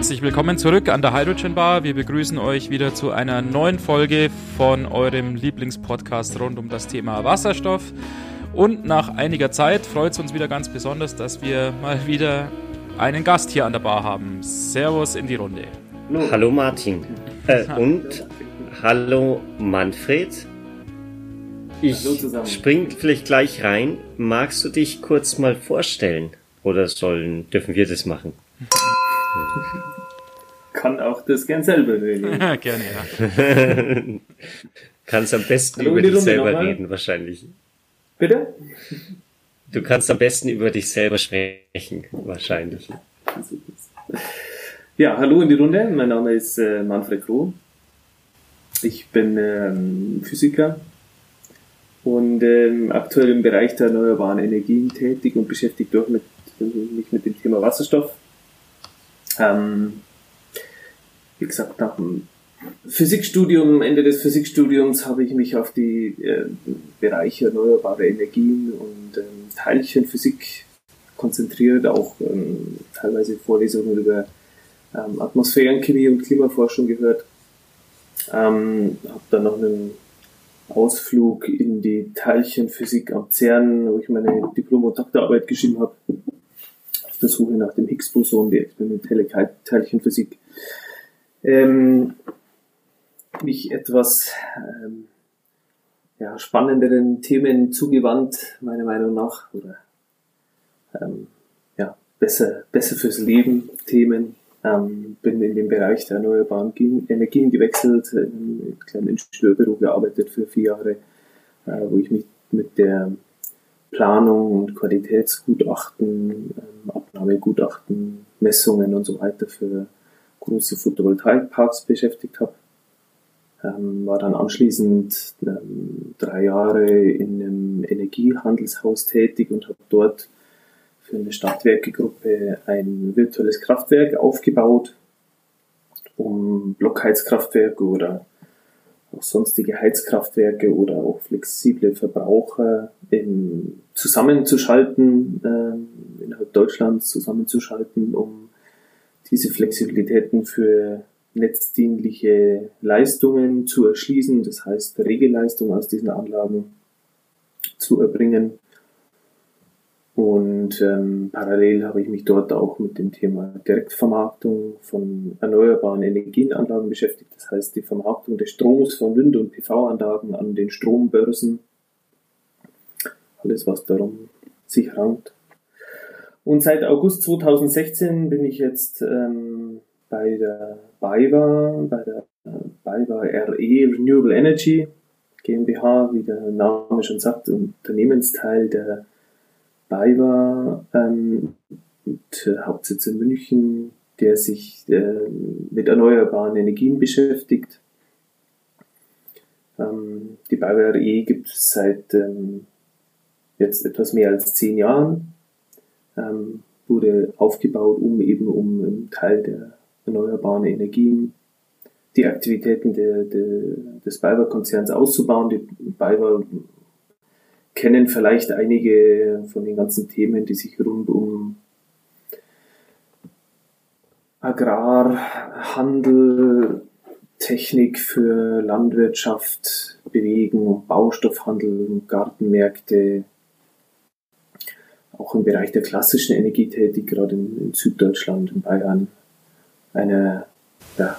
Herzlich willkommen zurück an der Hydrogen Bar. Wir begrüßen euch wieder zu einer neuen Folge von eurem Lieblingspodcast rund um das Thema Wasserstoff. Und nach einiger Zeit freut es uns wieder ganz besonders, dass wir mal wieder einen Gast hier an der Bar haben. Servus in die Runde. Hallo Martin. Äh, und hallo Manfred. Ich spring vielleicht gleich rein. Magst du dich kurz mal vorstellen? Oder sollen, dürfen wir das machen? Kann auch das gern selber regeln. Gerne, ja. kannst am besten Hallo, über dich selber reden, wahrscheinlich. Bitte? Du kannst am besten über dich selber sprechen, wahrscheinlich. Ja, hallo in die Runde. Mein Name ist äh, Manfred Kroh. Ich bin ähm, Physiker und ähm, aktuell im Bereich der erneuerbaren Energien tätig und beschäftigt auch mit, mich mit dem Thema Wasserstoff. Ähm, wie gesagt, nach dem Physikstudium, Ende des Physikstudiums habe ich mich auf die äh, Bereiche erneuerbare Energien und ähm, Teilchenphysik konzentriert, auch ähm, teilweise Vorlesungen über ähm, Atmosphärenchemie und Klimaforschung gehört. Ähm, habe dann noch einen Ausflug in die Teilchenphysik am CERN, wo ich meine Diplom- und Doktorarbeit geschrieben habe, der Suche nach dem Higgs-Boson, die experimentelle Teilchenphysik. Ähm, mich etwas ähm, ja, spannenderen Themen zugewandt, meiner Meinung nach, oder ähm, ja, besser, besser fürs Leben Themen. Ähm, bin in den Bereich der erneuerbaren Energien gewechselt, in einem kleinen Ingenieurbüro gearbeitet für vier Jahre, äh, wo ich mich mit der Planung und Qualitätsgutachten, ähm, Abnahmegutachten, Messungen und so weiter für große Photovoltaikparks beschäftigt habe. Ähm, war dann anschließend ähm, drei Jahre in einem Energiehandelshaus tätig und habe dort für eine Stadtwerkegruppe ein virtuelles Kraftwerk aufgebaut, um Blockheizkraftwerke oder auch sonstige Heizkraftwerke oder auch flexible Verbraucher in, zusammenzuschalten, äh, innerhalb Deutschlands zusammenzuschalten, um diese Flexibilitäten für netzdienliche Leistungen zu erschließen, das heißt Regelleistung aus diesen Anlagen zu erbringen und ähm, parallel habe ich mich dort auch mit dem Thema Direktvermarktung von erneuerbaren Energienanlagen beschäftigt. Das heißt die Vermarktung des Stroms von Wind- und PV-Anlagen an den Strombörsen. Alles, was darum sich rankt. Und seit August 2016 bin ich jetzt ähm, bei der BayWa, bei der BayWa RE Renewable Energy GmbH, wie der Name schon sagt, Unternehmensteil der BayWa ähm, mit Hauptsitz in München, der sich äh, mit erneuerbaren Energien beschäftigt. Ähm, die BayWa RE gibt es seit ähm, jetzt etwas mehr als zehn Jahren. Ähm, wurde aufgebaut, um eben um einen Teil der erneuerbaren Energien die Aktivitäten der, der, des BayWa-Konzerns auszubauen. Die BayWa kennen vielleicht einige von den ganzen Themen, die sich rund um Agrar, Handel, Technik für Landwirtschaft bewegen, Baustoffhandel, Gartenmärkte, auch im Bereich der klassischen Energie gerade in, Süddeutschland, in Bayern, eine, ja,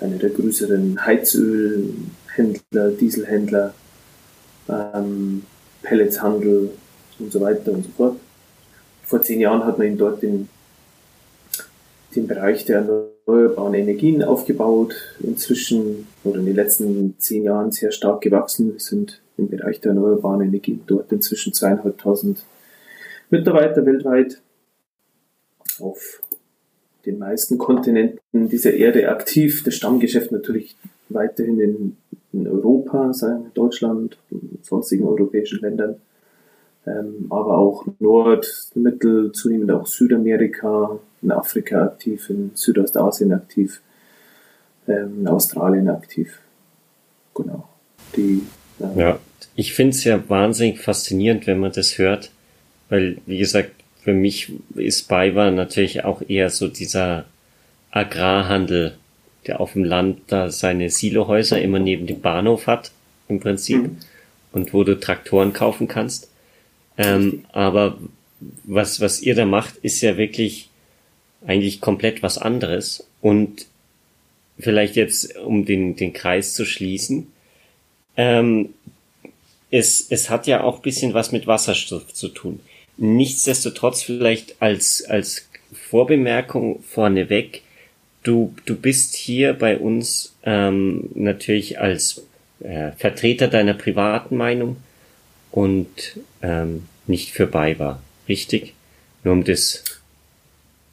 eine der größeren Heizölhändler, Dieselhändler, ähm, Pelletshandel und so weiter und so fort. Vor zehn Jahren hat man ihn dort den, den Bereich der erneuerbaren Energien aufgebaut. Inzwischen oder in den letzten zehn Jahren sehr stark gewachsen. Wir sind im Bereich der erneuerbaren Energien dort inzwischen zweieinhalbtausend Mitarbeiter weltweit auf den meisten Kontinenten dieser Erde aktiv. Das Stammgeschäft natürlich weiterhin in, in Europa, wir Deutschland, sonstigen europäischen Ländern, ähm, aber auch Nord-, Mittel-, zunehmend auch Südamerika, in Afrika aktiv, in Südostasien aktiv, ähm, in Australien aktiv. Genau. Die, äh, ja, ich finde es ja wahnsinnig faszinierend, wenn man das hört, weil, wie gesagt, für mich ist BayWa natürlich auch eher so dieser Agrarhandel, der auf dem Land da seine Silohäuser immer neben dem Bahnhof hat, im Prinzip, mhm. und wo du Traktoren kaufen kannst. Ähm, aber was, was ihr da macht, ist ja wirklich eigentlich komplett was anderes. Und vielleicht jetzt, um den, den Kreis zu schließen, ähm, es, es hat ja auch bisschen was mit Wasserstoff zu tun. Nichtsdestotrotz vielleicht als, als Vorbemerkung vorneweg, du, du bist hier bei uns ähm, natürlich als äh, Vertreter deiner privaten Meinung und ähm, nicht für BayWa, richtig? Nur um das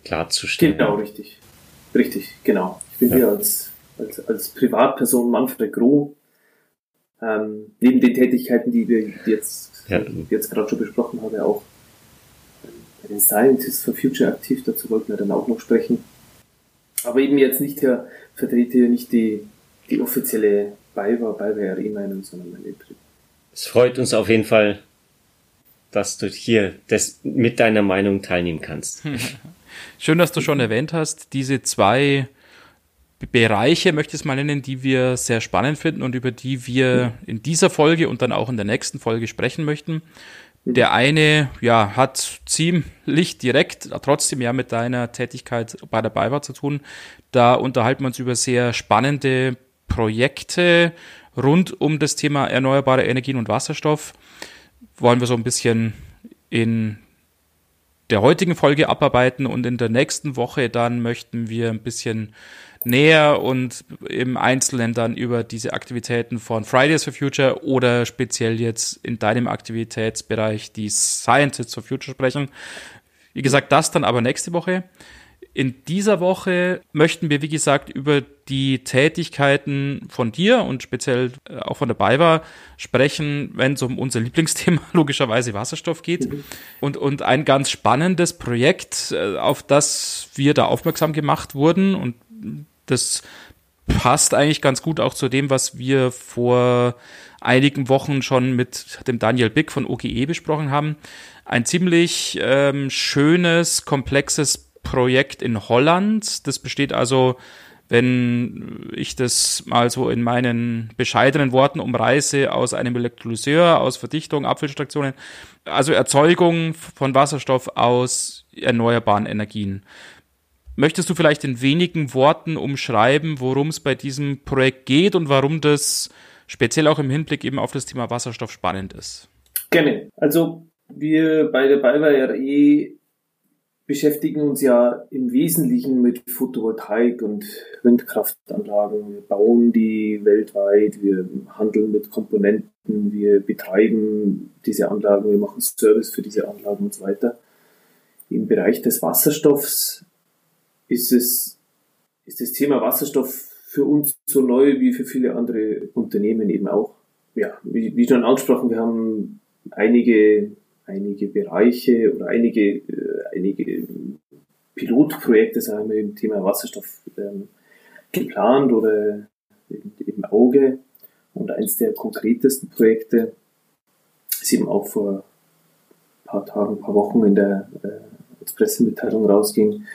klarzustellen. Genau, richtig. Richtig, genau. Ich bin ja. hier als, als, als Privatperson Manfred Groh. Ähm, neben den Tätigkeiten, die wir jetzt, ja. jetzt gerade schon besprochen haben, auch bei den Scientists for Future aktiv, dazu wollten wir dann auch noch sprechen. Aber eben jetzt nicht der, vertrete hier nicht die, die offizielle BayWa, BayWa RE-Meinung, sondern meine Privat. Es freut uns auf jeden Fall, dass du hier das mit deiner Meinung teilnehmen kannst. Schön, dass du schon erwähnt hast, diese zwei Bereiche, möchte ich es mal nennen, die wir sehr spannend finden und über die wir in dieser Folge und dann auch in der nächsten Folge sprechen möchten. Der eine, ja, hat ziemlich direkt, trotzdem ja mit deiner Tätigkeit bei der BayWa zu tun. Da unterhalten wir uns über sehr spannende Projekte rund um das Thema erneuerbare Energien und Wasserstoff. Wollen wir so ein bisschen in der heutigen Folge abarbeiten und in der nächsten Woche dann möchten wir ein bisschen näher und im Einzelnen dann über diese Aktivitäten von Fridays for Future oder speziell jetzt in deinem Aktivitätsbereich die Scientists for Future sprechen. Wie gesagt, das dann aber nächste Woche. In dieser Woche möchten wir, wie gesagt, über die Tätigkeiten von dir und speziell äh, auch von der BayWa sprechen, wenn es um unser Lieblingsthema, logischerweise Wasserstoff geht. Und, und ein ganz spannendes Projekt, äh, auf das wir da aufmerksam gemacht wurden und das passt eigentlich ganz gut auch zu dem, was wir vor einigen Wochen schon mit dem Daniel Bick von OGE besprochen haben. Ein ziemlich ähm, schönes, komplexes Projekt in Holland. Das besteht also, wenn ich das mal so in meinen bescheidenen Worten umreiße, aus einem Elektrolyseur, aus Verdichtung, Abfüllstationen, also Erzeugung von Wasserstoff aus erneuerbaren Energien. Möchtest du vielleicht in wenigen Worten umschreiben, worum es bei diesem Projekt geht und warum das speziell auch im Hinblick eben auf das Thema Wasserstoff spannend ist? Gerne. Also wir bei der BayWa RE beschäftigen uns ja im Wesentlichen mit Photovoltaik und Windkraftanlagen. Wir bauen die weltweit, wir handeln mit Komponenten, wir betreiben diese Anlagen, wir machen Service für diese Anlagen und so weiter. Im Bereich des Wasserstoffs ist es, ist das Thema Wasserstoff für uns so neu wie für viele andere Unternehmen eben auch. Ja, wie, wie schon angesprochen, wir haben einige einige Bereiche oder einige, äh, einige Pilotprojekte, sagen wir, im Thema Wasserstoff ähm, geplant oder im Auge. Und eins der konkretesten Projekte ist eben auch vor ein paar Tagen, ein paar Wochen in der äh, als Pressemitteilung rausging,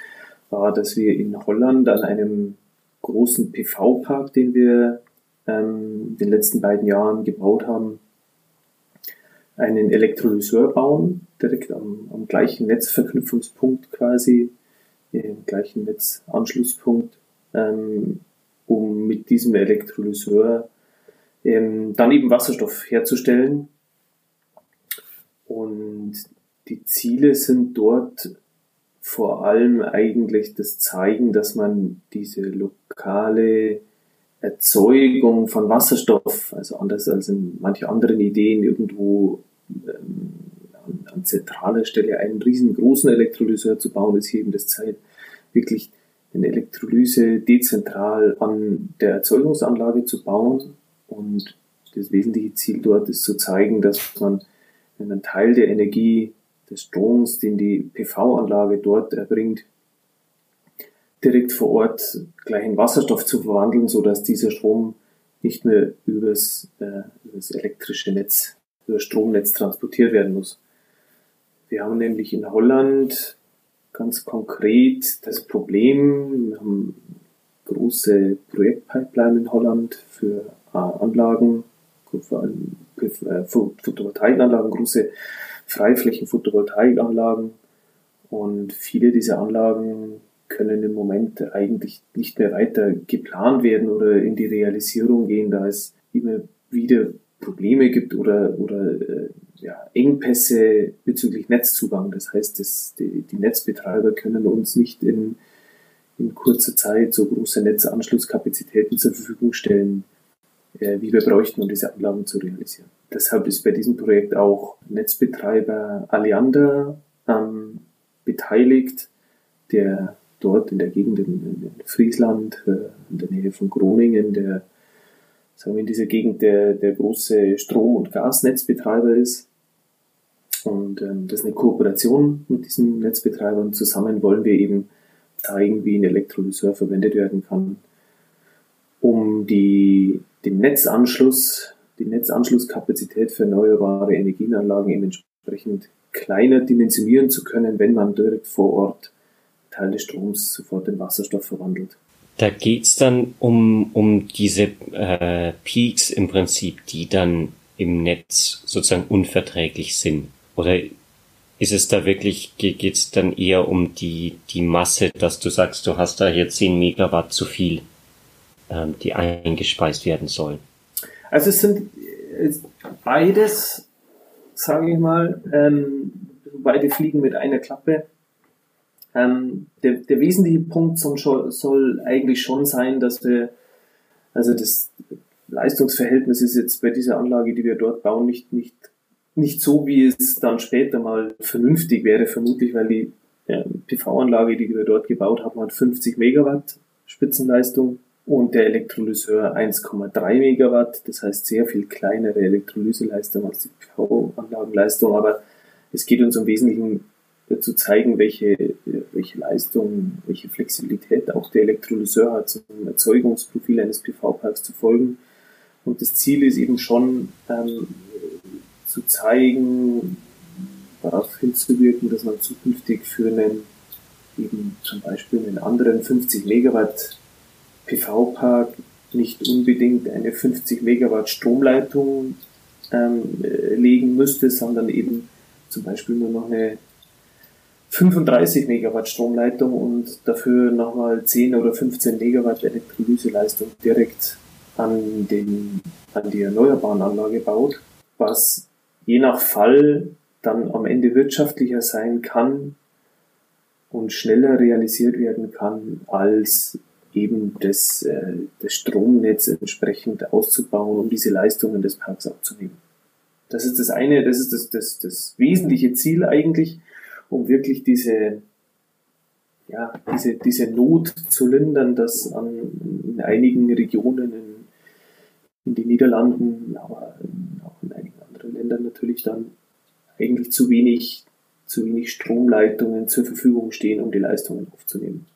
war, dass wir in Holland an einem großen PV-Park, den wir ähm, in den letzten beiden Jahren gebaut haben, einen Elektrolyseur bauen, direkt am, am gleichen Netzverknüpfungspunkt quasi, im gleichen Netzanschlusspunkt, ähm, um mit diesem Elektrolyseur ähm, dann eben Wasserstoff herzustellen. Und die Ziele sind dort vor allem eigentlich das Zeigen, dass man diese lokale Erzeugung von Wasserstoff, also anders als in manchen anderen Ideen, irgendwo ähm, an, an zentraler Stelle einen riesengroßen Elektrolyseur zu bauen, ist hier eben das Zeit, wirklich eine Elektrolyse dezentral an der Erzeugungsanlage zu bauen. Und das wesentliche Ziel dort ist zu zeigen, dass man einen Teil der Energie des Stroms, den die PV-Anlage dort erbringt, direkt vor Ort gleich in Wasserstoff zu verwandeln, so dass dieser Strom nicht mehr übers, äh, übers elektrische Netz, über Stromnetz transportiert werden muss. Wir haben nämlich in Holland ganz konkret das Problem, wir haben große Projektpipeline in Holland für äh, Anlagen, vor allem äh, Photovoltaikanlagen, große Freiflächen-Photovoltaikanlagen. Und viele dieser Anlagen können im Moment eigentlich nicht mehr weiter geplant werden oder in die Realisierung gehen, da es immer wieder Probleme gibt oder, oder äh, ja, Engpässe bezüglich Netzzugang. Das heißt, das, die, die Netzbetreiber können uns nicht in, in kurzer Zeit so große Netzanschlusskapazitäten zur Verfügung stellen, wie wir bräuchten, um diese Anlagen zu realisieren. Deshalb ist bei diesem Projekt auch Netzbetreiber Alliander ähm, beteiligt, der dort in der Gegend in, in Friesland, äh, in der Nähe von Groningen, der sagen wir in dieser Gegend der, der große Strom- und Gasnetzbetreiber ist. Und ähm, das ist eine Kooperation mit diesen Netzbetreibern. Zusammen wollen wir eben zeigen, wie ein Elektrolyseur verwendet werden kann, um die, den Netzanschluss, die Netzanschlusskapazität für erneuerbare Energienanlagen eben entsprechend kleiner dimensionieren zu können, wenn man direkt vor Ort Teil des Stroms sofort in Wasserstoff verwandelt. Da geht's dann um, um diese äh, Peaks im Prinzip, die dann im Netz sozusagen unverträglich sind. Oder ist es da wirklich, geht's dann eher um die, die Masse, dass du sagst, du hast da hier 10 Megawatt zu viel, ähm, die eingespeist werden sollen? Also es sind beides, sage ich mal, ähm, beide fliegen mit einer Klappe. Ähm, der, der wesentliche Punkt soll, soll eigentlich schon sein, dass wir, also das Leistungsverhältnis ist jetzt bei dieser Anlage, die wir dort bauen, nicht, nicht, nicht so, wie es dann später mal vernünftig wäre, vermutlich, weil die äh, PV-Anlage, die wir dort gebaut haben, hat 50 Megawatt Spitzenleistung und der Elektrolyseur 1,3 Megawatt, das heißt sehr viel kleinere Elektrolyseleistung als die PV-Anlagenleistung, aber es geht uns im Wesentlichen zu zeigen, welche, welche Leistung, welche Flexibilität auch der Elektrolyseur hat, zum Erzeugungsprofil eines PV-Parks zu folgen. Und das Ziel ist eben schon ähm, zu zeigen, darauf hinzuwirken, dass man zukünftig für einen eben zum Beispiel einen anderen 50 Megawatt PV-Park nicht unbedingt eine 50 Megawatt Stromleitung ähm, legen müsste, sondern eben zum Beispiel nur noch eine 35 Megawatt Stromleitung und dafür nochmal 10 oder 15 Megawatt Elektrolyseleistung direkt an, den, an die erneuerbaren Anlage baut, was je nach Fall dann am Ende wirtschaftlicher sein kann und schneller realisiert werden kann, als eben das, äh, das Stromnetz entsprechend auszubauen, um diese Leistungen des Parks abzunehmen. Das ist das eine, das ist das, das, das wesentliche Ziel eigentlich um wirklich diese, ja, diese, diese Not zu lindern, dass an, in einigen Regionen in, in den Niederlanden, aber auch in einigen anderen Ländern natürlich dann eigentlich zu wenig, zu wenig Stromleitungen zur Verfügung stehen, um die Leistungen aufzunehmen.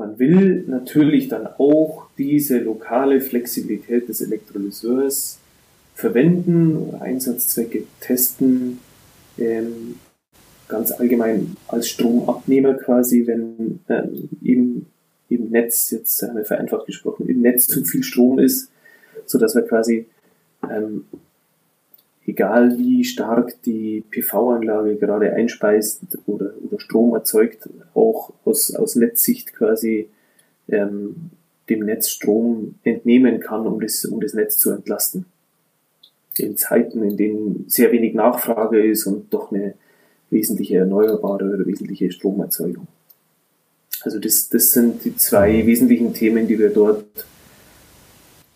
Man will natürlich dann auch diese lokale Flexibilität des Elektrolyseurs verwenden oder Einsatzzwecke testen, ähm, ganz allgemein als Stromabnehmer quasi, wenn ähm, im, im Netz, jetzt haben wir vereinfacht gesprochen, im Netz zu viel Strom ist, so dass wir quasi, ähm, egal wie stark die PV-Anlage gerade einspeist oder, oder Strom erzeugt, auch aus, aus Netzsicht quasi ähm, dem Netz Strom entnehmen kann, um das, um das Netz zu entlasten. In Zeiten, in denen sehr wenig Nachfrage ist und doch eine wesentliche erneuerbare oder wesentliche Stromerzeugung. Also das, das sind die zwei wesentlichen Themen, die wir dort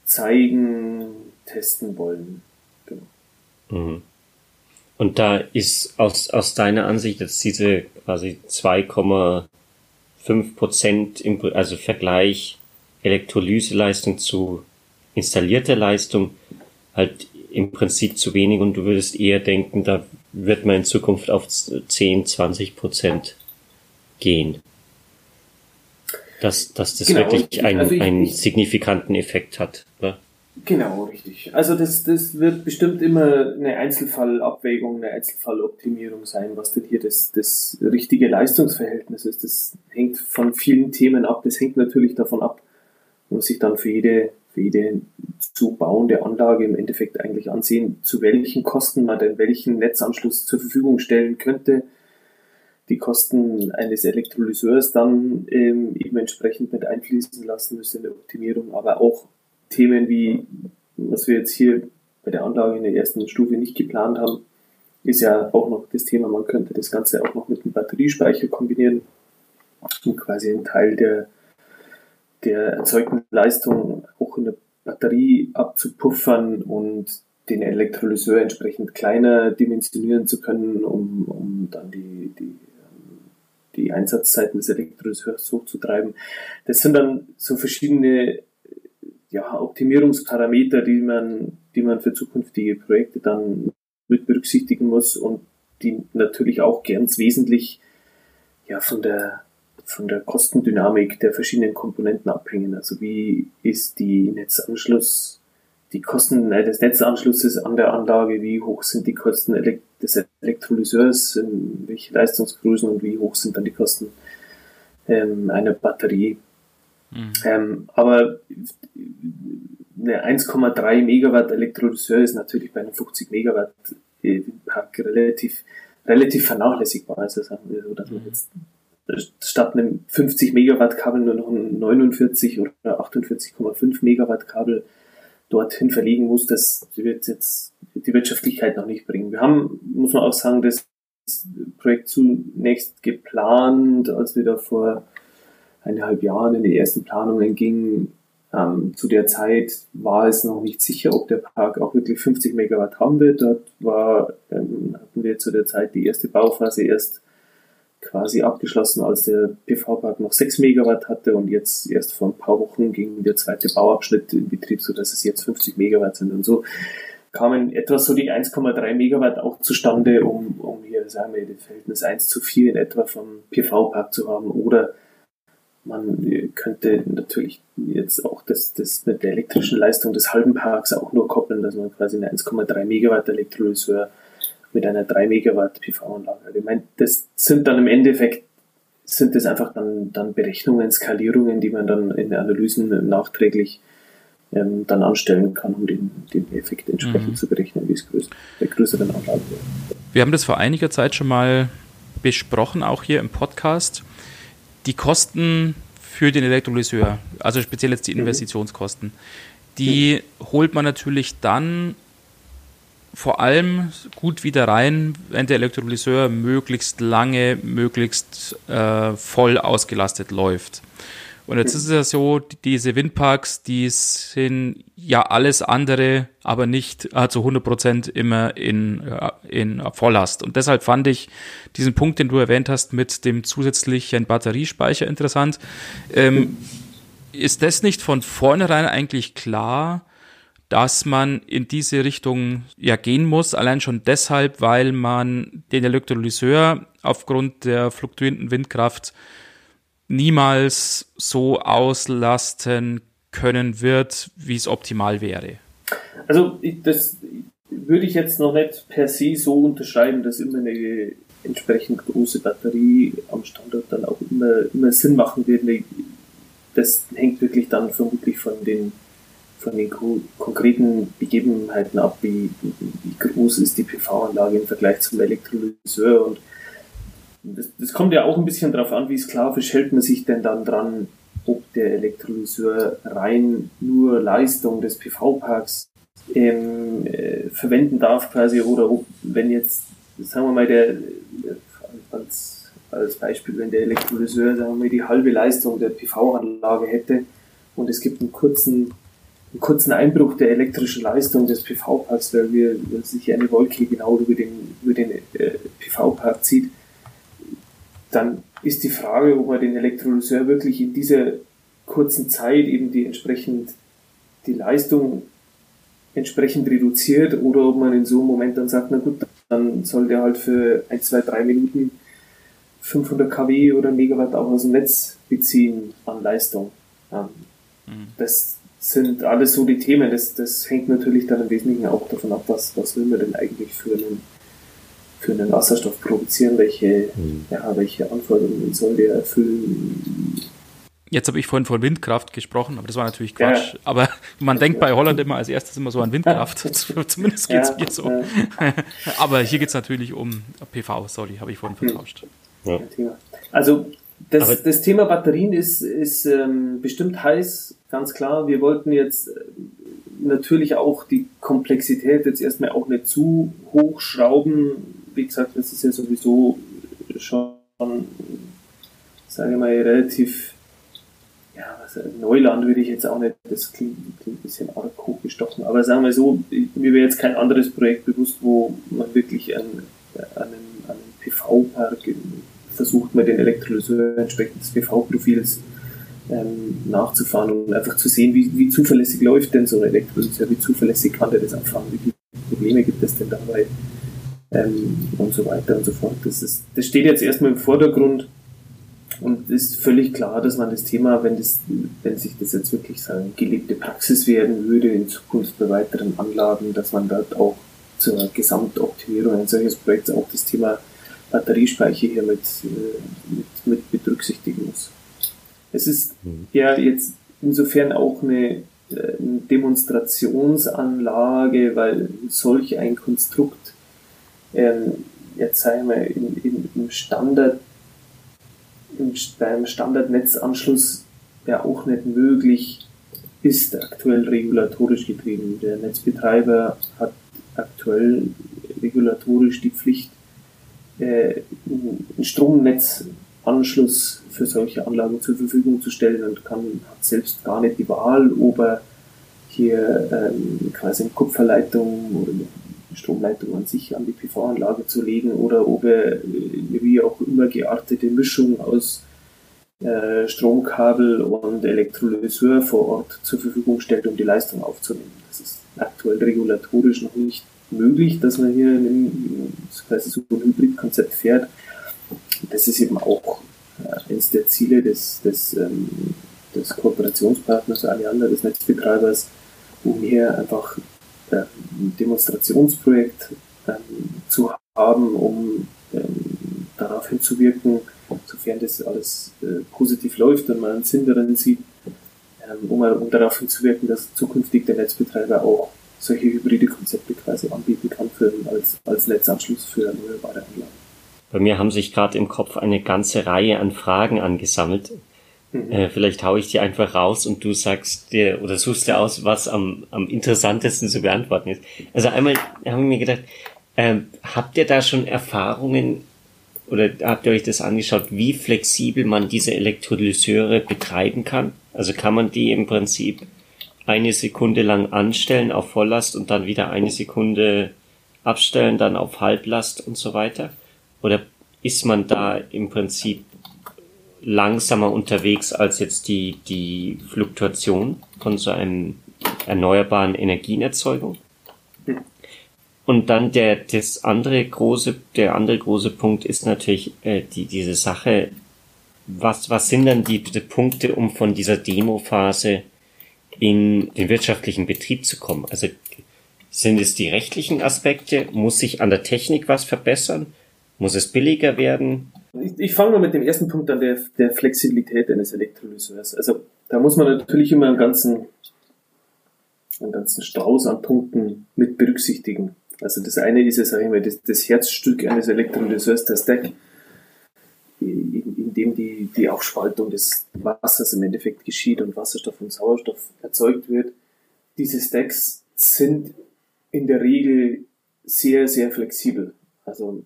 zeigen, testen wollen. Mhm. Und da ist aus, aus deiner Ansicht jetzt diese quasi 2,5 Prozent, also Vergleich Elektrolyseleistung zu installierter Leistung, halt im Prinzip zu wenig und du würdest eher denken, da wird man in Zukunft auf 10, 20 Prozent gehen. Dass, dass das genau, wirklich einen, also ich, einen signifikanten Effekt hat. Oder? Genau, richtig. Also das, das wird bestimmt immer eine Einzelfallabwägung, eine Einzelfalloptimierung sein, was denn hier das, das richtige Leistungsverhältnis ist. Das hängt von vielen Themen ab. Das hängt natürlich davon ab, muss sich dann für jede, für jede zu bauende Anlage im Endeffekt eigentlich ansehen, zu welchen Kosten man denn welchen Netzanschluss zur Verfügung stellen könnte. Die Kosten eines Elektrolyseurs dann ähm, eben entsprechend mit einfließen lassen müssen in der Optimierung, aber auch Themen wie, was wir jetzt hier bei der Anlage in der ersten Stufe nicht geplant haben, ist ja auch noch das Thema, man könnte das Ganze auch noch mit einem Batteriespeicher kombinieren, um quasi einen Teil der, der erzeugten Leistung auch in der Batterie abzupuffern und den Elektrolyseur entsprechend kleiner dimensionieren zu können, um, um dann die, die, die Einsatzzeiten des Elektrolyseurs hochzutreiben. Das sind dann so verschiedene ja, Optimierungsparameter, die man, die man für zukünftige Projekte dann mit berücksichtigen muss und die natürlich auch ganz wesentlich ja, von der von der Kostendynamik der verschiedenen Komponenten abhängen. Also wie ist die Netzanschluss, die Kosten des Netzanschlusses an der Anlage, wie hoch sind die Kosten des Elektrolyseurs, welche Leistungsgrößen und wie hoch sind dann die Kosten ähm, einer Batterie. Mhm. Ähm, aber eine 1,3 Megawatt Elektrolyseur ist natürlich bei einem 50 Megawatt Windpark relativ, relativ vernachlässigbar. Also sagen wir so, dass man mhm. jetzt statt einem 50 Megawatt Kabel nur noch ein 49 oder 48,5 Megawatt Kabel dorthin verlegen muss, das wird jetzt die Wirtschaftlichkeit noch nicht bringen. Wir haben, muss man auch sagen, das Projekt zunächst geplant, als wir da vor eineinhalb Jahren in die ersten Planungen gingen. Ähm, zu der Zeit war es noch nicht sicher, ob der Park auch wirklich 50 Megawatt haben wird. Dort war, ähm, hatten wir zu der Zeit die erste Bauphase erst quasi abgeschlossen, als der PV-Park noch 6 Megawatt hatte und jetzt erst vor ein paar Wochen ging der zweite Bauabschnitt in Betrieb, so dass es jetzt 50 Megawatt sind und so kamen etwas so die 1,3 Megawatt auch zustande, um, um hier, sagen wir, das Verhältnis 1 zu 4 in etwa vom PV-Park zu haben oder man könnte natürlich jetzt auch das, das mit der elektrischen Leistung des halben Parks auch nur koppeln, dass man quasi eine 1,3 Megawatt Elektrolyseur mit einer 3 Megawatt PV-Anlage. Also ich meine, das sind dann im Endeffekt sind das einfach dann, dann Berechnungen, Skalierungen, die man dann in Analysen nachträglich ähm, dann anstellen kann, um den, den Effekt entsprechend mhm. zu berechnen, wie es größer, bei größeren Anlagen wird. Wir haben das vor einiger Zeit schon mal besprochen, auch hier im Podcast. Die Kosten für den Elektrolyseur, also speziell jetzt die mhm. Investitionskosten, die holt man natürlich dann vor allem gut wieder rein, wenn der Elektrolyseur möglichst lange, möglichst äh, voll ausgelastet läuft. Und jetzt ist es ja so, diese Windparks, die sind ja alles andere, aber nicht zu 100 Prozent immer in, äh, in Volllast. Und deshalb fand ich diesen Punkt, den du erwähnt hast, mit dem zusätzlichen Batteriespeicher interessant. Ähm, ist das nicht von vornherein eigentlich klar, dass man in diese Richtung ja gehen muss, allein schon deshalb, weil man den Elektrolyseur aufgrund der fluktuierenden Windkraft niemals so auslasten können wird, wie es optimal wäre. Also das würde ich jetzt noch nicht per se so unterschreiben, dass immer eine entsprechend große Batterie am Standort dann auch immer, immer Sinn machen wird. Das hängt wirklich dann vermutlich von den von den konkreten Begebenheiten ab, wie, wie groß ist die PV-Anlage im Vergleich zum Elektrolyseur und das, das kommt ja auch ein bisschen darauf an, wie sklavisch hält man sich denn dann dran, ob der Elektrolyseur rein nur Leistung des PV-Parks ähm, äh, verwenden darf quasi oder ob, wenn jetzt, sagen wir mal, der, als, als Beispiel, wenn der Elektrolyseur, sagen wir mal, die halbe Leistung der PV-Anlage hätte und es gibt einen kurzen einen kurzen Einbruch der elektrischen Leistung des PV-Parks, weil, wir, weil sich eine Wolke genau über den, über den äh, PV-Park zieht, dann ist die Frage, ob man den Elektrolyseur wirklich in dieser kurzen Zeit eben die entsprechend die Leistung entsprechend reduziert oder ob man in so einem Moment dann sagt, na gut, dann soll der halt für ein, zwei, drei Minuten 500 kW oder Megawatt auch aus dem Netz beziehen an Leistung. Ähm, mhm. Das sind alles so die Themen. Das, das hängt natürlich dann im Wesentlichen auch davon ab, was, was will man denn eigentlich für einen, für einen Wasserstoff produzieren, welche, mhm. ja, welche Anforderungen soll der erfüllen. Jetzt habe ich vorhin von Windkraft gesprochen, aber das war natürlich Quatsch. Ja. Aber man denkt bei Holland immer als erstes immer so an Windkraft. Zumindest geht es ja, mir so. Ja. aber hier geht es natürlich um PV, sorry, habe ich vorhin hm. vertauscht. Also das, das, Thema Batterien ist, ist ähm, bestimmt heiß, ganz klar. Wir wollten jetzt äh, natürlich auch die Komplexität jetzt erstmal auch nicht zu hoch schrauben. Wie gesagt, das ist ja sowieso schon, sage ich mal, relativ, ja, was, Neuland würde ich jetzt auch nicht, das klingt, klingt ein bisschen arg hochgestochen, aber sagen wir so, mir wäre jetzt kein anderes Projekt bewusst, wo man wirklich an, an einem, einem PV-Park versucht man den Elektrolyseur entsprechend des PV-Profils ähm, nachzufahren und einfach zu sehen, wie, wie zuverlässig läuft denn so ein Elektrolyseur, wie zuverlässig kann der das abfahren, wie viele Probleme gibt es denn dabei ähm, und so weiter und so fort. Das, ist, das steht jetzt erstmal im Vordergrund und ist völlig klar, dass man das Thema, wenn, das, wenn sich das jetzt wirklich sagen, gelebte Praxis werden würde in Zukunft bei weiteren Anlagen, dass man dort auch zur Gesamtoptimierung eines solches Projekts auch das Thema Batteriespeicher hier mit, äh, mit, mit, berücksichtigen muss. Es ist mhm. ja jetzt insofern auch eine, äh, eine Demonstrationsanlage, weil solch ein Konstrukt ähm, jetzt sagen wir in, in, im Standard im, beim Standardnetzanschluss ja auch nicht möglich ist, aktuell regulatorisch getrieben. Der Netzbetreiber hat aktuell regulatorisch die Pflicht, äh, einen Stromnetzanschluss für solche Anlagen zur Verfügung zu stellen und kann, hat selbst gar nicht die Wahl, ob er hier ähm, quasi eine Kupferleitung oder Stromleitung an sich an die PV-Anlage zu legen oder ob er wie auch immer geartete Mischung aus äh, Stromkabel und Elektrolyseur vor Ort zur Verfügung stellt, um die Leistung aufzunehmen. Das ist aktuell regulatorisch noch nicht möglich, dass man hier ein, quasi so ein Hybridkonzept fährt. Das ist eben auch äh, eines der Ziele des, des, ähm, des Kooperationspartners Alliander, des Netzbetreibers, um hier einfach äh, ein Demonstrationsprojekt ähm, zu haben, um ähm, darauf hinzuwirken, sofern das alles äh, positiv läuft und man einen Sinn darin sieht, ähm, um, um darauf hinzuwirken, dass zukünftig der Netzbetreiber auch solche hybride Konzepte quasi anbieten kann für, als, als Netzanschluss für erneuerbare Anlagen. Bei mir haben sich gerade im Kopf eine ganze Reihe an Fragen angesammelt. Mhm. Äh, vielleicht haue ich die einfach raus und du sagst dir oder suchst dir aus, was am, am interessantesten zu beantworten ist. Also einmal habe ich mir gedacht, äh, habt ihr da schon Erfahrungen oder habt ihr euch das angeschaut, wie flexibel man diese Elektrolyseure betreiben kann? Also kann man die im Prinzip eine Sekunde lang anstellen auf Volllast und dann wieder eine Sekunde abstellen, dann auf Halblast und so weiter? Oder ist man da im Prinzip langsamer unterwegs als jetzt die, die Fluktuation von so einem erneuerbaren Energienerzeugung? Und dann der, das andere große, der andere große Punkt ist natürlich äh, die, diese Sache, was, was sind dann die, die Punkte, um von dieser Demo-Phase in den wirtschaftlichen Betrieb zu kommen? Also sind es die rechtlichen Aspekte? Muss sich an der Technik was verbessern? Muss es billiger werden? Ich, ich fange mal mit dem ersten Punkt an, der, der Flexibilität eines Elektrolyseurs. Also da muss man natürlich immer einen ganzen, einen ganzen Strauß an Punkten mit berücksichtigen. Also das eine ist ja, sage ich mal, das, das Herzstück eines Elektrolyseurs, der Stack, in, in dem die, die Aufspaltung des Wassers im Endeffekt geschieht und Wasserstoff und Sauerstoff erzeugt wird. Diese Stacks sind in der Regel sehr, sehr flexibel. Also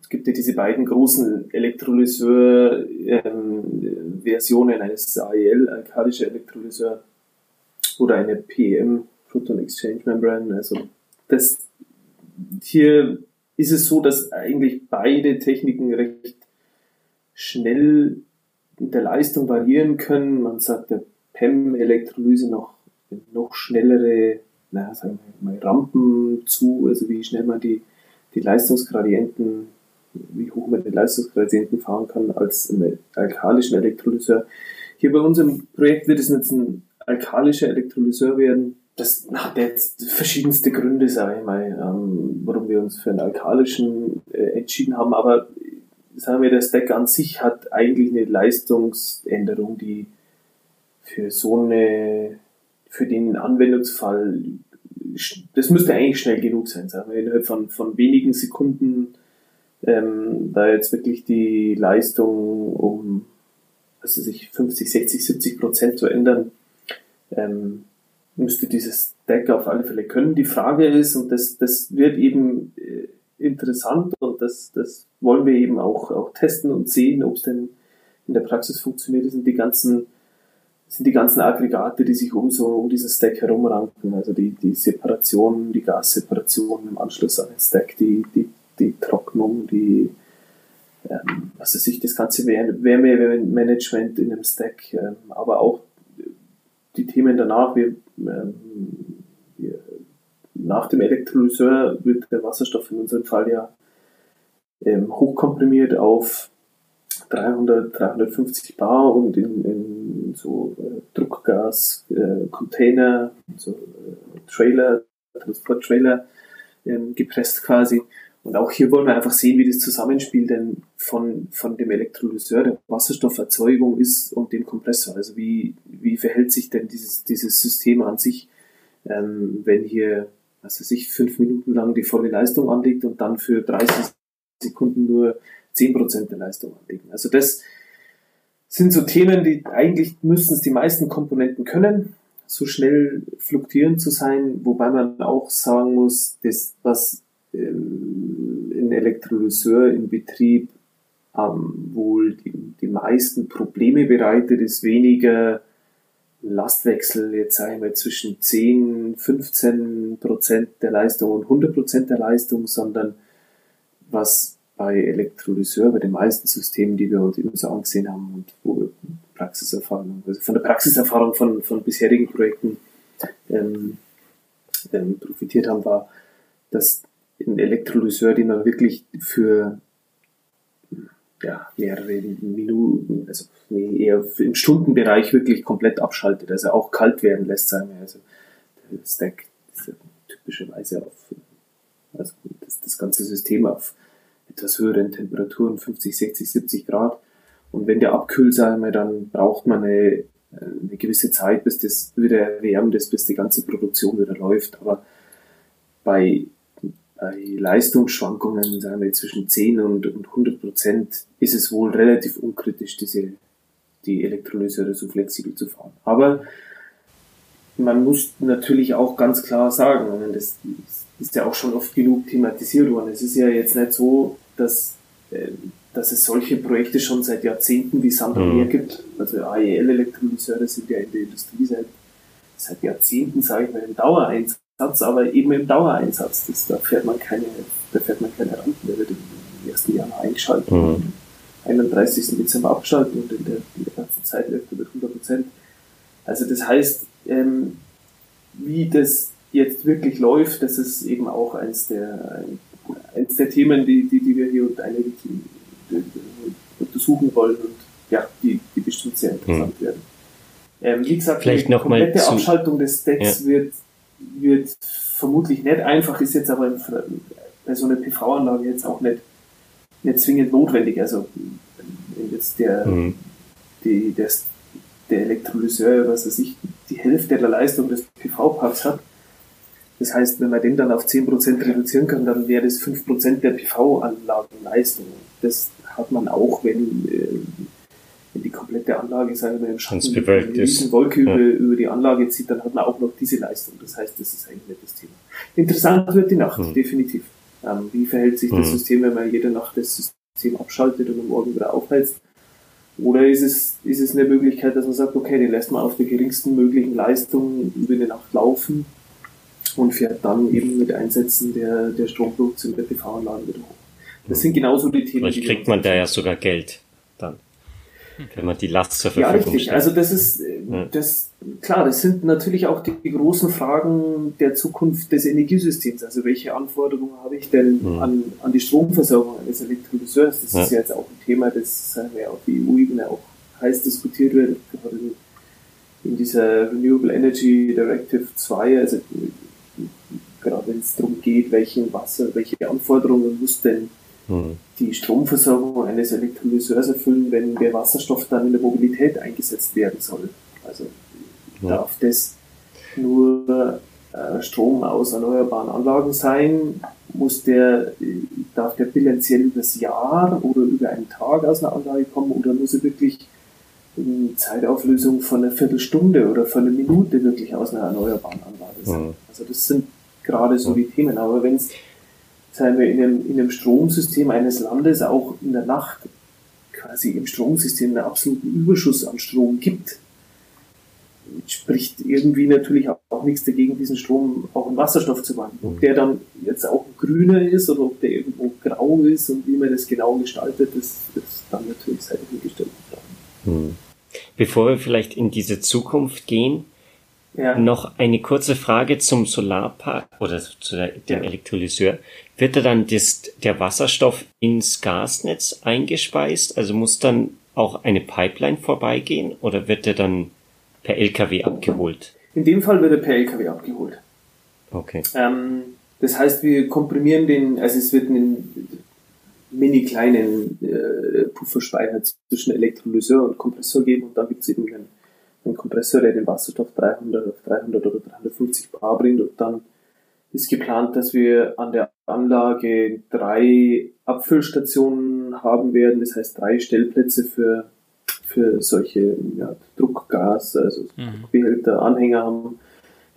es gibt ja diese beiden großen Elektrolyseur-Versionen eines AEL, alkalischer Elektrolyseur, oder eine PEM, Proton Exchange Membrane. Also das hier ist es so, dass eigentlich beide Techniken recht schnell in der Leistung variieren können. Man sagt der PEM-Elektrolyse noch, noch schnellere, naja, sagen wir mal, Rampen zu, also wie schnell man die, die Leistungsgradienten, wie hoch man die Leistungsgradienten fahren kann als im alkalischen Elektrolyseur. Hier bei unserem Projekt wird es jetzt ein alkalischer Elektrolyseur werden. Das hat jetzt verschiedenste Gründe, sage ich mal, ähm, warum wir uns für einen alkalischen äh, entschieden haben. Aber sagen wir, der Stack an sich hat eigentlich eine Leistungsänderung, die für so eine, für den Anwendungsfall, das müsste eigentlich schnell genug sein, sagen wir, innerhalb von, von wenigen Sekunden, ähm, da jetzt wirklich die Leistung um, also sich 50, 60, 70 Prozent zu ändern, ähm, müsste dieses Stack auf alle Fälle können. Die Frage ist, und das, das wird eben äh, interessant und das, das wollen wir eben auch, auch testen und sehen, ob es denn in der Praxis funktioniert, sind die ganzen sind die ganzen Aggregate, die sich um so um diesen Stack herumranken, also die, die Separation, die Gasseparation im Anschluss an den Stack, die, die, die Trocknung, die ähm, also sich das ganze Wärmemanagement in einem Stack, ähm, aber auch die Themen danach, wir, ähm, wir nach dem Elektrolyseur wird der Wasserstoff in unserem Fall ja ähm, hochkomprimiert auf 300, 350 Bar und in, in so äh, Druckgas-Container, äh, so äh, Trailer, Transporttrailer ähm, gepresst quasi. Und auch hier wollen wir einfach sehen, wie das Zusammenspiel denn von, von dem Elektrolyseur, der Wasserstofferzeugung ist und dem Kompressor. Also wie, wie verhält sich denn dieses, dieses System an sich, ähm, wenn hier was weiß ich, fünf Minuten lang die volle Leistung anlegt und dann für 30 Sekunden nur 10% der Leistung anlegen. Also das sind so Themen, die eigentlich müssten es die meisten Komponenten können, so schnell fluktuierend zu sein, wobei man auch sagen muss, dass was ähm, Elektrolyseur im Betrieb ähm, wohl die, die meisten Probleme bereitet, ist weniger Lastwechsel, jetzt sage ich mal, zwischen 10, 15 Prozent der Leistung und 100 Prozent der Leistung, sondern was bei Elektrolyseur, bei den meisten Systemen, die wir uns immer so angesehen haben und wo wir Praxiserfahrung, also von der Praxiserfahrung von, von bisherigen Projekten ähm, ähm, profitiert haben, war, dass ein Elektrolyseur, den man wirklich für ja, mehrere Minuten, also nee, eher im Stundenbereich wirklich komplett abschaltet, also auch kalt werden lässt, sagen wir. Also der Stack ist typischerweise auf also das, das ganze System auf etwas höheren Temperaturen, 50, 60, 70 Grad. Und wenn der abkühlt, sagen wir, dann braucht man eine, eine gewisse Zeit, bis das wieder erwärmt ist, bis die ganze Produktion wieder läuft. Aber bei bei Leistungsschwankungen, sagen wir zwischen 10 und, und 100 Prozent, ist es wohl relativ unkritisch, diese, die Elektrolyseure so flexibel zu fahren. Aber man muss natürlich auch ganz klar sagen, das ist ja auch schon oft genug thematisiert worden. Es ist ja jetzt nicht so, dass, äh, dass es solche Projekte schon seit Jahrzehnten wie Sand und Meer mhm. gibt. Also AEL-Elektrolyseure sind ja in der Industrie seit, seit Jahrzehnten, sage ich mal, im Dauereinsatz. Satz, aber eben im Dauereinsatz. Das, da fährt man keine, da fährt man keine Rampen, der wird im ersten Jahr eingeschalten, mhm. 31. Dezember abgeschalten und in der, in der ganzen Zeit läuft er mit 100 Prozent. Also das heißt, ähm, wie das jetzt wirklich läuft, das ist eben auch eins der, eins der Themen, die, die, die wir hier und eine untersuchen wollen und ja, die, die bestimmt sehr interessant mhm. werden. Ähm, wie gesagt, Vielleicht die komplette Abschaltung des Stacks ja. wird wird vermutlich nicht einfach, ist jetzt aber bei so einer PV-Anlage jetzt auch nicht, nicht zwingend notwendig. Also wenn jetzt der, mhm. die, der, der Elektrolyseur, was weiß ich, die Hälfte der Leistung des PV-Parks hat, das heißt, wenn man den dann auf 10% reduzieren kann, dann wäre das 5% der PV-Anlagenleistung. Das hat man auch, wenn äh, wenn die komplette Anlage, sagen wir, im Schatten bewölkt eine ist. Wolke ja. über, über die Anlage zieht, dann hat man auch noch diese Leistung. Das heißt, das ist eigentlich nicht das Thema. Interessant wird die Nacht, mhm. definitiv. Ähm, wie verhält sich mhm. das System, wenn man jede Nacht das System abschaltet und am Morgen wieder aufheizt? Oder ist es, ist es eine Möglichkeit, dass man sagt, okay, den lässt man auf der geringsten möglichen Leistung über die Nacht laufen und fährt dann eben mit Einsätzen der, der Stromproduktion der PV-Anlagen wieder hoch. Das sind genauso die Themen. Vielleicht kriegt man da ja sogar Geld wenn man die Last zur Verfügung Ja, richtig. Stellt. Also das ist, äh, das, klar, das sind natürlich auch die großen Fragen der Zukunft des Energiesystems. Also welche Anforderungen habe ich denn mhm. an, an die Stromversorgung eines Elektrolyseurs? Das ja. ist ja jetzt auch ein Thema, das sagen wir auf EU-Ebene auch heiß diskutiert wird, gerade in dieser Renewable Energy Directive 2, also gerade wenn es darum geht, welchen Wasser, welche Anforderungen muss denn hm. Die Stromversorgung eines Elektrolyseurs erfüllen, wenn der Wasserstoff dann in der Mobilität eingesetzt werden soll. Also ja. darf das nur äh, Strom aus erneuerbaren Anlagen sein? Muss der, darf der bilanziell übers Jahr oder über einen Tag aus einer Anlage kommen oder muss er wirklich in Zeitauflösung von einer Viertelstunde oder von einer Minute wirklich aus einer erneuerbaren Anlage sein? Mhm. Also das sind gerade so die Themen. Aber wenn es, sagen wir, in einem, in einem Stromsystem eines Landes auch in der Nacht quasi im Stromsystem einen absoluten Überschuss an Strom gibt, spricht irgendwie natürlich auch nichts dagegen, diesen Strom auch in Wasserstoff zu wandeln. Ob der dann jetzt auch grüner ist oder ob der irgendwo grau ist und wie man das genau gestaltet, das ist dann natürlich seitig hingestellt. Hm. Bevor wir vielleicht in diese Zukunft gehen, ja. noch eine kurze Frage zum Solarpark oder zu der, dem ja. Elektrolyseur. Wird da dann das, der Wasserstoff ins Gasnetz eingespeist? Also muss dann auch eine Pipeline vorbeigehen oder wird der dann per LKW abgeholt? In dem Fall wird er per LKW abgeholt. Okay. Ähm, das heißt, wir komprimieren den, also es wird einen mini kleinen äh, Pufferspeicher zwischen Elektrolyseur und Kompressor geben und dann gibt es eben einen, einen, Kompressor, der den Wasserstoff 300 auf 300 oder 350 Bar bringt und dann ist geplant, dass wir an der Anlage drei Abfüllstationen haben werden, das heißt drei Stellplätze für für solche ja, Druckgas, also mhm. Behälter, Anhänger haben,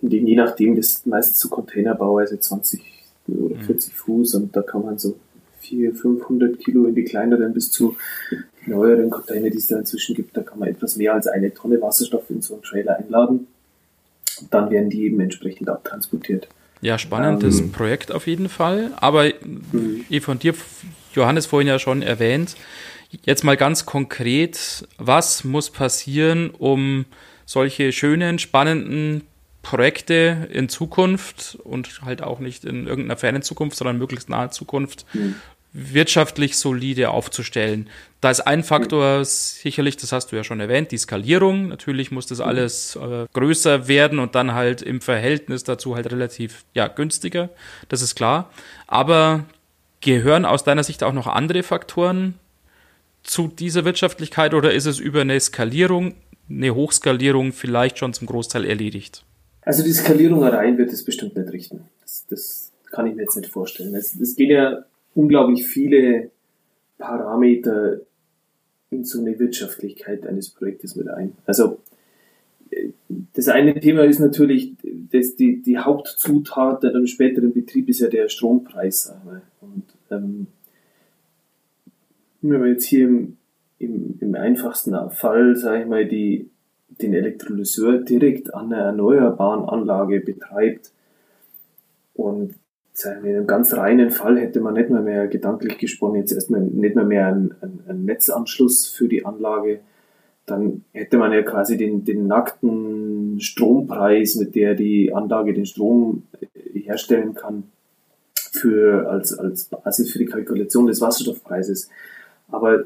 in denen je nachdem, das meistens so Containerbau, also 20 oder 40 mhm. Fuß und da kann man so 400, 500 Kilo in die kleineren bis zu neueren Container, die es da inzwischen gibt, da kann man etwas mehr als eine Tonne Wasserstoff in so einen Trailer einladen und dann werden die eben entsprechend abtransportiert. Ja, spannendes ähm, Projekt auf jeden Fall. Aber mhm. eh von dir, Johannes, vorhin ja schon erwähnt, Jetzt mal ganz konkret, was muss passieren, um solche schönen, spannenden Projekte in Zukunft und halt auch nicht in irgendeiner fernen Zukunft, sondern möglichst nahe Zukunft mhm. Wirtschaftlich solide aufzustellen. Da ist ein Faktor sicherlich, das hast du ja schon erwähnt, die Skalierung. Natürlich muss das alles äh, größer werden und dann halt im Verhältnis dazu halt relativ ja, günstiger. Das ist klar. Aber gehören aus deiner Sicht auch noch andere Faktoren zu dieser Wirtschaftlichkeit oder ist es über eine Skalierung, eine Hochskalierung vielleicht schon zum Großteil erledigt? Also die Skalierung allein wird es bestimmt nicht richten. Das, das kann ich mir jetzt nicht vorstellen. Es, es gehen ja unglaublich viele Parameter in so eine Wirtschaftlichkeit eines Projektes mit ein. Also das eine Thema ist natürlich, dass die, die Hauptzutat der späteren Betrieb ist ja der Strompreis. Und ähm, wenn man jetzt hier im, im, im einfachsten Fall, sage ich mal, die, den Elektrolyseur direkt an einer erneuerbaren Anlage betreibt und in einem ganz reinen Fall hätte man nicht mehr mehr gedanklich gesponnen, jetzt erstmal nicht mehr mehr einen, einen, einen Netzanschluss für die Anlage, dann hätte man ja quasi den, den nackten Strompreis, mit der die Anlage den Strom herstellen kann, für, als, als Basis für die Kalkulation des Wasserstoffpreises. Aber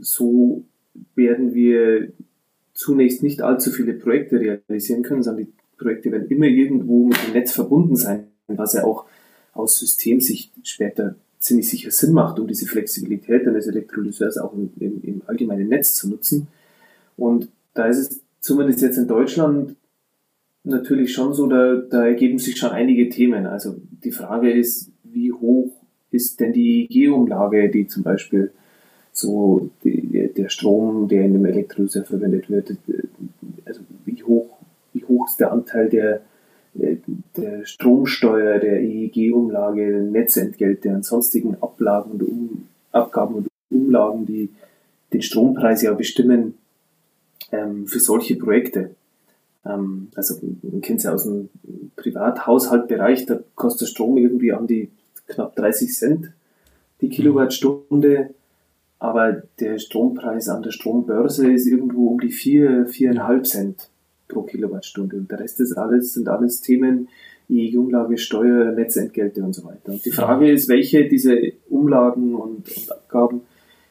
so werden wir zunächst nicht allzu viele Projekte realisieren können, sondern die Projekte werden immer irgendwo mit dem Netz verbunden sein, was ja auch aus Systemsicht später ziemlich sicher Sinn macht, um diese Flexibilität eines Elektrolyseurs auch im, im, im allgemeinen Netz zu nutzen. Und da ist es zumindest jetzt in Deutschland natürlich schon so, da, da ergeben sich schon einige Themen. Also die Frage ist, wie hoch ist denn die EEG-Umlage, die zum Beispiel so die, der Strom, der in dem Elektrolyseur verwendet wird, also wie hoch, wie hoch ist der Anteil der, der Stromsteuer, der EEG-Umlage, Netzentgelte und sonstigen Ablagen und um, Abgaben und Umlagen, die den Strompreis ja bestimmen ähm, für solche Projekte. Ähm, also man kennt es ja aus dem Privathaushaltbereich, da kostet Strom irgendwie an die knapp 30 Cent die Kilowattstunde, aber der Strompreis an der Strombörse ist irgendwo um die 4, 4,5 Cent pro Kilowattstunde. Und der Rest ist alles, sind alles Themen, wie Umlage, Steuer, Netzentgelte und so weiter. Und die Frage ist, welche diese Umlagen und, und Abgaben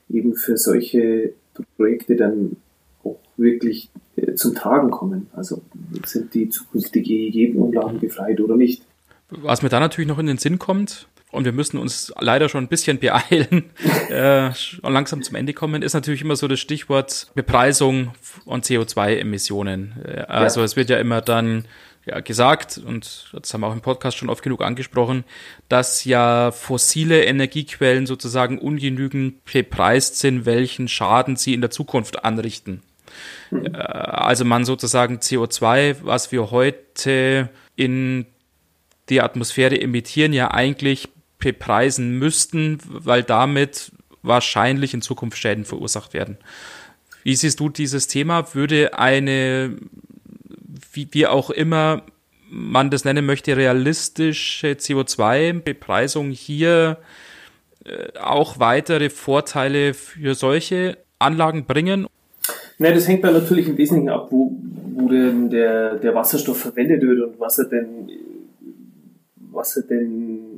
eben für solche Projekte dann auch wirklich äh, zum Tragen kommen. Also sind die zukünftigen EEG-Umlagen befreit oder nicht. Was mir da natürlich noch in den Sinn kommt, und wir müssen uns leider schon ein bisschen beeilen, äh, langsam zum Ende kommen, ist natürlich immer so das Stichwort Bepreisung von CO2-Emissionen. Äh, also ja. es wird ja immer dann ja, gesagt, und das haben wir auch im Podcast schon oft genug angesprochen, dass ja fossile Energiequellen sozusagen ungenügend bepreist sind, welchen Schaden sie in der Zukunft anrichten. Mhm. Also man sozusagen CO2, was wir heute in die Atmosphäre emittieren, ja eigentlich bepreisen müssten, weil damit wahrscheinlich in Zukunft Schäden verursacht werden. Wie siehst du dieses Thema? Würde eine, wie, wie auch immer man das nennen möchte, realistische CO2-Bepreisung hier äh, auch weitere Vorteile für solche Anlagen bringen? Ne, das hängt dann natürlich im Wesentlichen ab, wo, wo denn der, der Wasserstoff verwendet wird und was er denn, was er denn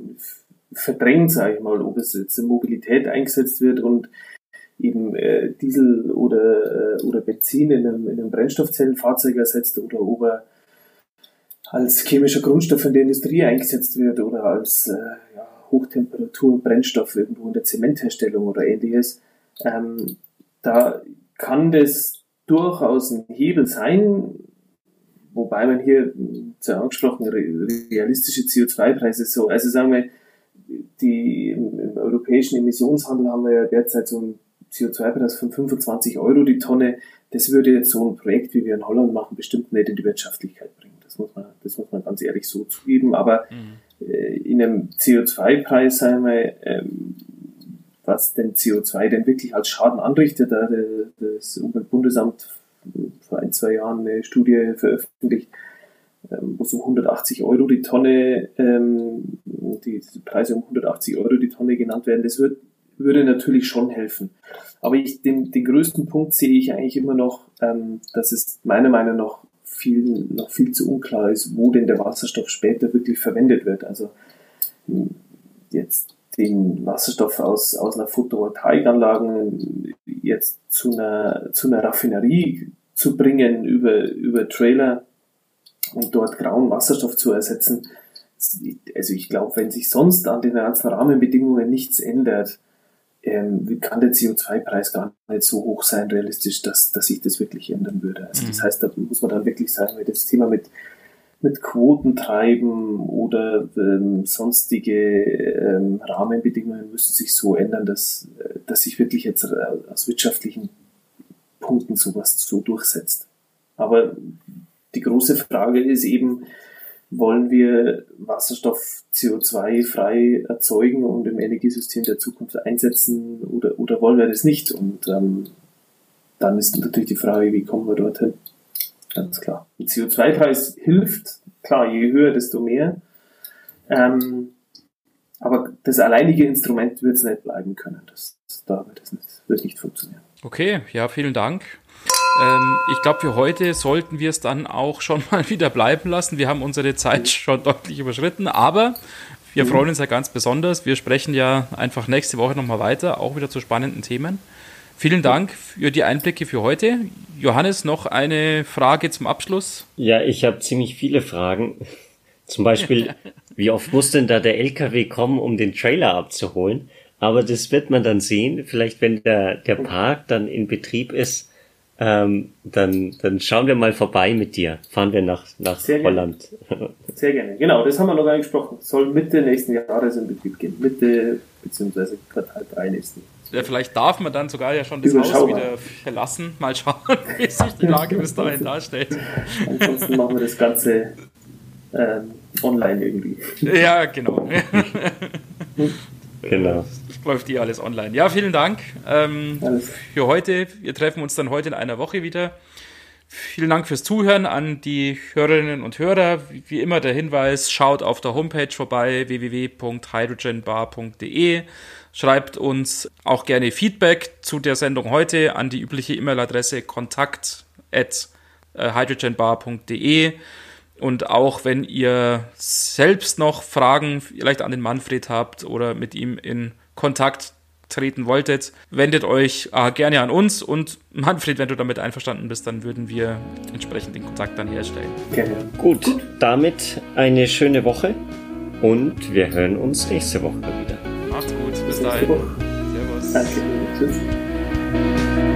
verdrängt, sage ich mal, ob es jetzt in Mobilität eingesetzt wird und eben äh, Diesel oder, äh, oder Benzin in einem, in einem Brennstoffzellenfahrzeug ersetzt oder ob er als chemischer Grundstoff in der Industrie eingesetzt wird oder als äh, ja, Hochtemperatur-Brennstoff irgendwo in der Zementherstellung oder ähnliches. Ähm, da kann das durchaus ein Hebel sein, wobei man hier zu angesprochen realistische CO2-Preise so, also sagen wir, die im, im, europäischen Emissionshandel haben wir ja derzeit so einen CO2-Preis von 25 Euro die Tonne. Das würde jetzt so ein Projekt, wie wir in Holland machen, bestimmt nicht in die Wirtschaftlichkeit bringen. Das muss man, das muss man ganz ehrlich so zugeben. Aber mhm. äh, in einem CO2-Preis, sagen wir, ähm, was den CO2 denn wirklich als Schaden anrichtet, da das Umweltbundesamt vor ein, zwei Jahren eine Studie veröffentlicht, wo so 180 Euro die Tonne, ähm, die, Preise um 180 Euro die Tonne genannt werden, das wird, würde natürlich schon helfen. Aber ich, den, den größten Punkt sehe ich eigentlich immer noch, ähm, dass es meiner Meinung nach viel, noch viel zu unklar ist, wo denn der Wasserstoff später wirklich verwendet wird. Also hm, jetzt den Wasserstoff aus, aus einer Photovoltaikanlage jetzt zu einer, zu einer Raffinerie zu bringen über, über Trailer, und dort grauen Wasserstoff zu ersetzen. Also ich glaube, wenn sich sonst an den ganzen Rahmenbedingungen nichts ändert, ähm, kann der CO2-Preis gar nicht so hoch sein, realistisch, dass, dass sich das wirklich ändern würde. Also das mhm. heißt, da muss man dann wirklich sagen, wenn das Thema mit, mit Quoten treiben oder ähm, sonstige ähm, Rahmenbedingungen müssen sich so ändern, dass, dass sich wirklich jetzt äh, aus wirtschaftlichen Punkten sowas so durchsetzt. Aber die große Frage ist eben, wollen wir Wasserstoff CO2-frei erzeugen und im Energiesystem der Zukunft einsetzen oder, oder wollen wir das nicht? Und ähm, dann ist natürlich die Frage, wie kommen wir dorthin? Ganz klar. Ein CO2-Preis hilft, klar, je höher, desto mehr. Ähm, aber das alleinige Instrument wird es nicht bleiben können. Das, da wird es wird nicht funktionieren. Okay, ja, vielen Dank. Ähm, ich glaube, für heute sollten wir es dann auch schon mal wieder bleiben lassen. Wir haben unsere Zeit schon deutlich überschritten, aber wir mhm. freuen uns ja ganz besonders. Wir sprechen ja einfach nächste Woche nochmal weiter, auch wieder zu spannenden Themen. Vielen Dank für die Einblicke für heute. Johannes, noch eine Frage zum Abschluss? Ja, ich habe ziemlich viele Fragen. Zum Beispiel, wie oft muss denn da der LKW kommen, um den Trailer abzuholen? Aber das wird man dann sehen. Vielleicht, wenn der, der Park dann in Betrieb ist, ähm, dann, dann schauen wir mal vorbei mit dir. Fahren wir nach, nach Sehr Holland. Gerne. Sehr gerne. Genau, das haben wir noch gar nicht gesprochen. Soll Mitte nächsten Jahres in Betrieb gehen. Mitte beziehungsweise Quartal 3 nächsten. Ja, vielleicht darf man dann sogar ja schon das Haus wieder verlassen. Mal schauen, wie sich die Lage bis dahin darstellt. Ansonsten machen wir das Ganze ähm, online irgendwie. Ja, genau. genau läuft eh alles online. Ja, vielen Dank ähm, für heute. Wir treffen uns dann heute in einer Woche wieder. Vielen Dank fürs Zuhören an die Hörerinnen und Hörer. Wie immer der Hinweis, schaut auf der Homepage vorbei www.hydrogenbar.de. Schreibt uns auch gerne Feedback zu der Sendung heute an die übliche E-Mail-Adresse kontakt at äh. Und auch wenn ihr selbst noch Fragen vielleicht an den Manfred habt oder mit ihm in Kontakt treten wolltet, wendet euch äh, gerne an uns und Manfred, wenn du damit einverstanden bist, dann würden wir entsprechend den Kontakt dann herstellen. Gerne. Gut, damit eine schöne Woche und wir hören uns nächste Woche wieder. Macht's gut, bis dahin. Servus. Danke, tschüss.